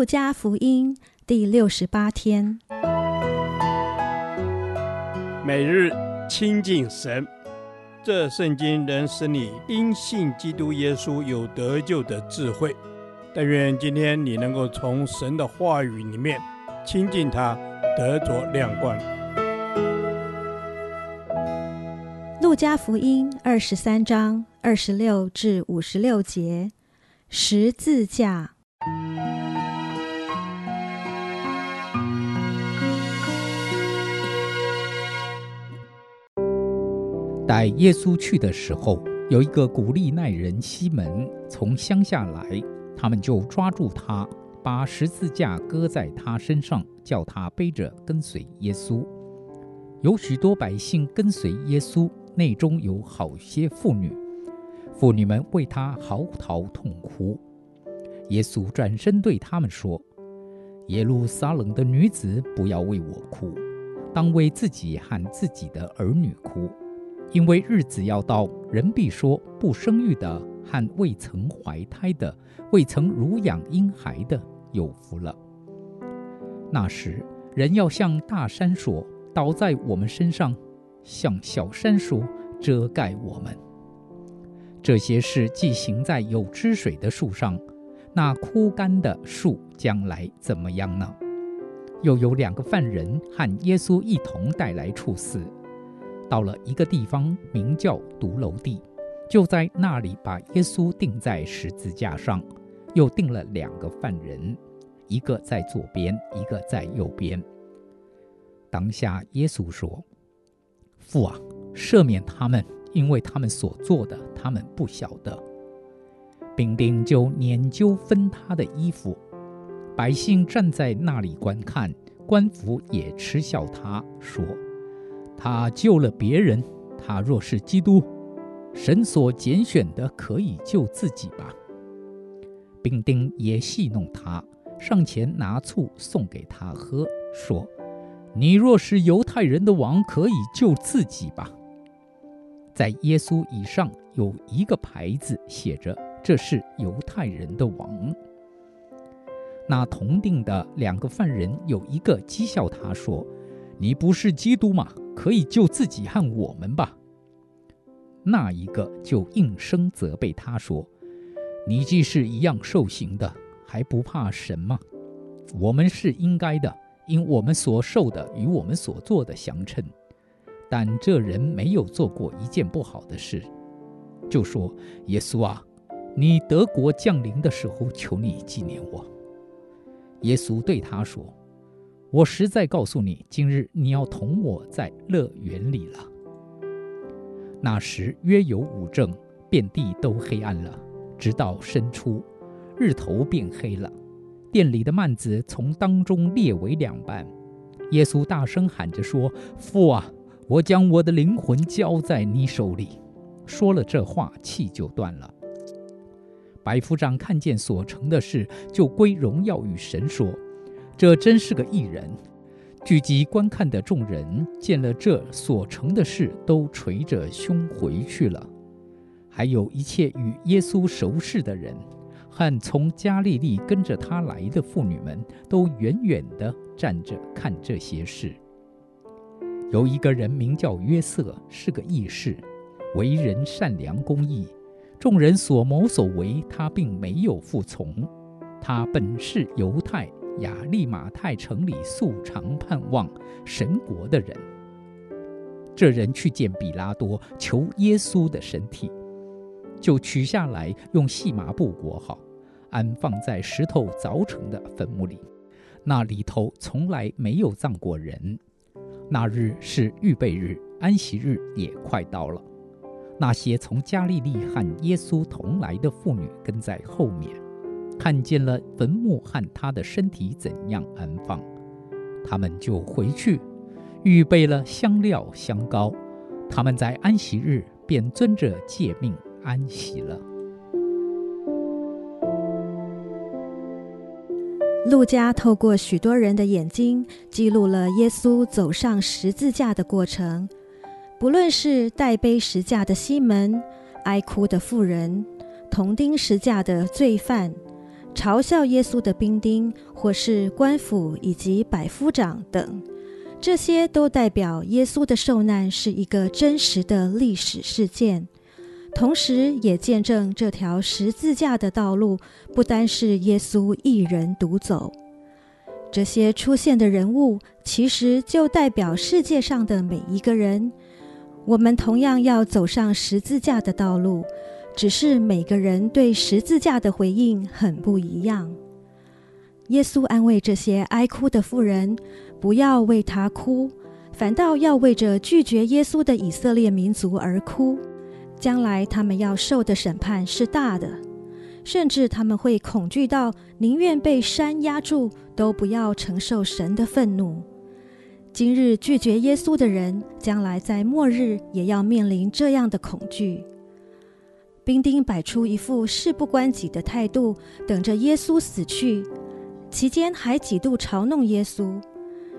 路加福音第六十八天，每日亲近神，这圣经能使你因信基督耶稣有得救的智慧。但愿今天你能够从神的话语里面亲近他，得着亮光。路加福音二十三章二十六至五十六节，十字架。带耶稣去的时候，有一个古利奈人西门从乡下来，他们就抓住他，把十字架搁在他身上，叫他背着跟随耶稣。有许多百姓跟随耶稣，内中有好些妇女，妇女们为他嚎啕痛哭。耶稣转身对他们说：“耶路撒冷的女子，不要为我哭，当为自己和自己的儿女哭。”因为日子要到，人必说：不生育的和未曾怀胎的、未曾乳养婴孩的，有福了。那时，人要向大山说：倒在我们身上；向小山说：遮盖我们。这些事既行在有汁水的树上，那枯干的树将来怎么样呢？又有两个犯人和耶稣一同带来处死。到了一个地方，名叫髑髅地，就在那里把耶稣钉在十字架上，又钉了两个犯人，一个在左边，一个在右边。当下耶稣说：“父啊，赦免他们，因为他们所做的，他们不晓得。”兵丁就拈阄分他的衣服，百姓站在那里观看，官府也嗤笑他说。他救了别人，他若是基督，神所拣选的，可以救自己吧。兵丁也戏弄他，上前拿醋送给他喝，说：“你若是犹太人的王，可以救自己吧。”在耶稣以上有一个牌子，写着：“这是犹太人的王。”那同定的两个犯人有一个讥笑他说：“你不是基督吗？”可以救自己和我们吧。那一个就应声责备他说：“你既是一样受刑的，还不怕神吗？我们是应该的，因我们所受的与我们所做的相称。但这人没有做过一件不好的事，就说：耶稣啊，你得国降临的时候，求你纪念我。耶稣对他说。”我实在告诉你，今日你要同我在乐园里了。那时约有五正，遍地都黑暗了，直到申初，日头变黑了。殿里的幔子从当中裂为两半。耶稣大声喊着说：“父啊，我将我的灵魂交在你手里。”说了这话，气就断了。百夫长看见所成的事，就归荣耀与神说。这真是个异人。聚集观看的众人见了这所成的事，都捶着胸回去了。还有一切与耶稣熟识的人，和从加利利跟着他来的妇女们，都远远地站着看这些事。有一个人名叫约瑟，是个义士，为人善良公义。众人所谋所为，他并没有服从。他本是犹太。亚利马太城里素常盼望神国的人，这人去见比拉多，求耶稣的身体，就取下来，用细麻布裹好，安放在石头凿成的坟墓里。那里头从来没有葬过人。那日是预备日，安息日也快到了。那些从加利利和耶稣同来的妇女跟在后面。看见了坟墓和他的身体怎样安放，他们就回去，预备了香料、香膏。他们在安息日便遵着诫命安息了。路加透过许多人的眼睛，记录了耶稣走上十字架的过程。不论是带背十架的西门、哀哭的妇人、同钉十架的罪犯。嘲笑耶稣的兵丁，或是官府以及百夫长等，这些都代表耶稣的受难是一个真实的历史事件，同时也见证这条十字架的道路不单是耶稣一人独走。这些出现的人物，其实就代表世界上的每一个人。我们同样要走上十字架的道路。只是每个人对十字架的回应很不一样。耶稣安慰这些哀哭的妇人，不要为他哭，反倒要为着拒绝耶稣的以色列民族而哭。将来他们要受的审判是大的，甚至他们会恐惧到宁愿被山压住，都不要承受神的愤怒。今日拒绝耶稣的人，将来在末日也要面临这样的恐惧。兵丁摆出一副事不关己的态度，等着耶稣死去，期间还几度嘲弄耶稣。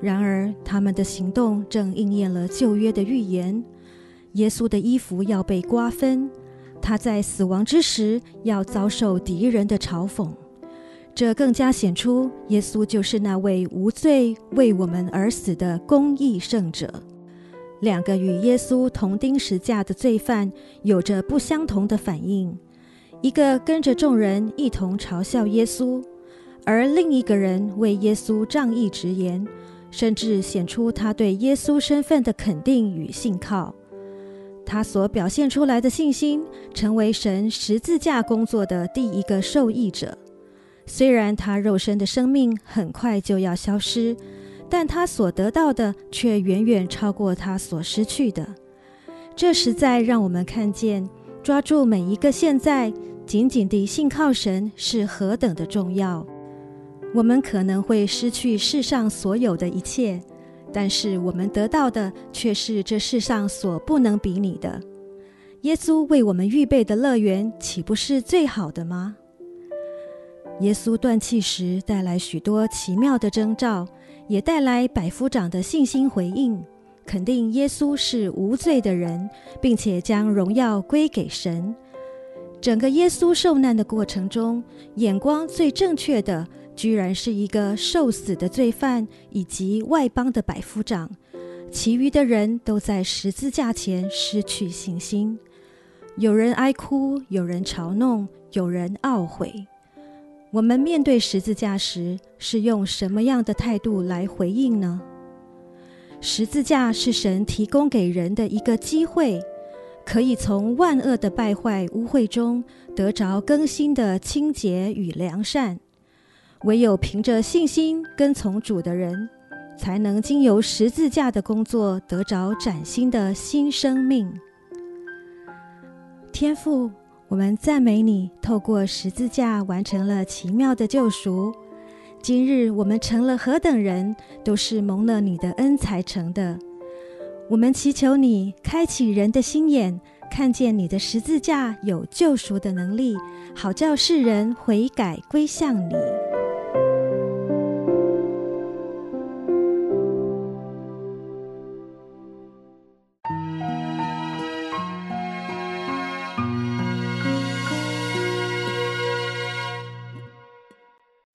然而，他们的行动正应验了旧约的预言：耶稣的衣服要被瓜分，他在死亡之时要遭受敌人的嘲讽。这更加显出耶稣就是那位无罪为我们而死的公义圣者。两个与耶稣同钉十架的罪犯有着不相同的反应：一个跟着众人一同嘲笑耶稣，而另一个人为耶稣仗义直言，甚至显出他对耶稣身份的肯定与信靠。他所表现出来的信心，成为神十字架工作的第一个受益者。虽然他肉身的生命很快就要消失。但他所得到的却远远超过他所失去的，这实在让我们看见抓住每一个现在，紧紧地信靠神是何等的重要。我们可能会失去世上所有的一切，但是我们得到的却是这世上所不能比拟的。耶稣为我们预备的乐园，岂不是最好的吗？耶稣断气时带来许多奇妙的征兆。也带来百夫长的信心回应，肯定耶稣是无罪的人，并且将荣耀归给神。整个耶稣受难的过程中，眼光最正确的，居然是一个受死的罪犯以及外邦的百夫长，其余的人都在十字架前失去信心。有人哀哭，有人嘲弄，有人懊悔。我们面对十字架时，是用什么样的态度来回应呢？十字架是神提供给人的一个机会，可以从万恶的败坏污秽中得着更新的清洁与良善。唯有凭着信心跟从主的人，才能经由十字架的工作得着崭新的新生命。天父。我们赞美你，透过十字架完成了奇妙的救赎。今日我们成了何等人，都是蒙了你的恩才成的。我们祈求你开启人的心眼，看见你的十字架有救赎的能力，好叫世人悔改归向你。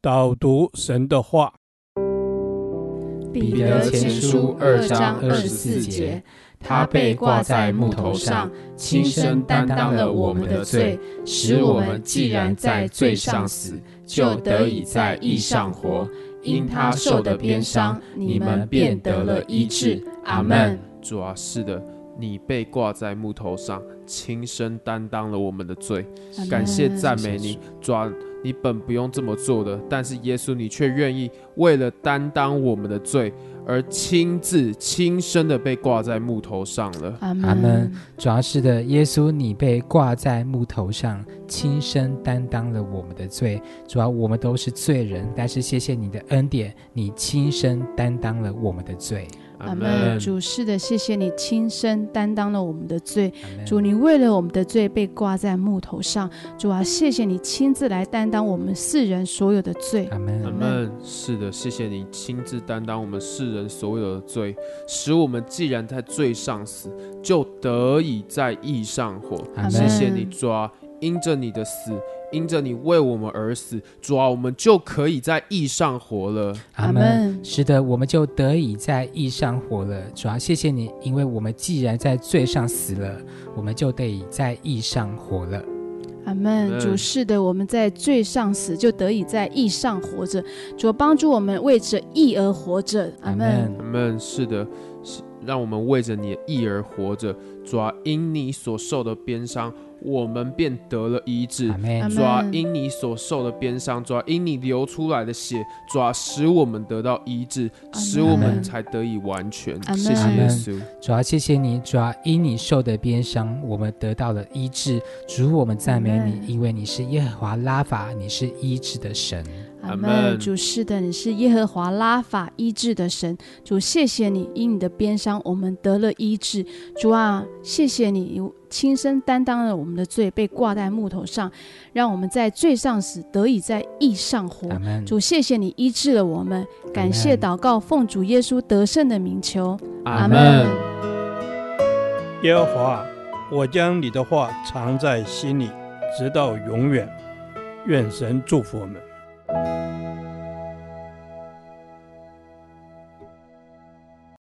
导读神的话，彼得前书二章二十四节，他被挂在木头上，亲身担当了我们的罪，使我们既然在罪上死，就得以在义上活。因他受的鞭伤，你们便得了医治。阿门。主啊，是的，你被挂在木头上，亲身担当了我们的罪。感谢赞美你，主啊。你本不用这么做的，但是耶稣，你却愿意为了担当我们的罪，而亲自亲身的被挂在木头上了。阿门。主要是的，耶稣，你被挂在木头上，亲身担当了我们的罪。主要我们都是罪人，但是谢谢你的恩典，你亲身担当了我们的罪。阿门。主是的，谢谢你亲身担当了我们的罪。主，你为了我们的罪被挂在木头上。主啊，谢谢你亲自来担当我们世人所有的罪。阿门。阿门。是的，谢谢你亲自担当我们世人所有的罪，使我们既然在罪上死，就得以在义上活。谢谢你抓。因着你的死，因着你为我们而死，主啊，我们就可以在义上活了。阿门。是的，我们就得以在义上活了。主啊，谢谢你，因为我们既然在罪上死了，我们就得以在义上活了。阿门。主是的，我们在罪上死，就得以在义上活着。主帮助我们为着义而活着。阿门。阿门。是的，是让我们为着你的义而活着。主啊，因你所受的鞭伤。我们便得了医治，主啊，因你所受的鞭伤，主啊，因你流出来的血，主啊，使我们得到医治，使我们才得以完全。谢谢耶稣，主啊，谢谢你，主啊，因你受的鞭伤，我们得到了医治。主，我们赞美你，因为你是耶和华拉法，你是医治的神。阿门。主是的，你是耶和华拉法医治的神。主，谢谢你，因你的鞭伤，我们得了医治。主啊，谢谢你，亲身担当了我们的罪，被挂在木头上，让我们在罪上死，得以在义上活。主，谢谢你医治了我们。感谢祷告，奉主耶稣得胜的名求。阿门。耶和华，我将你的话藏在心里，直到永远。愿神祝福我们。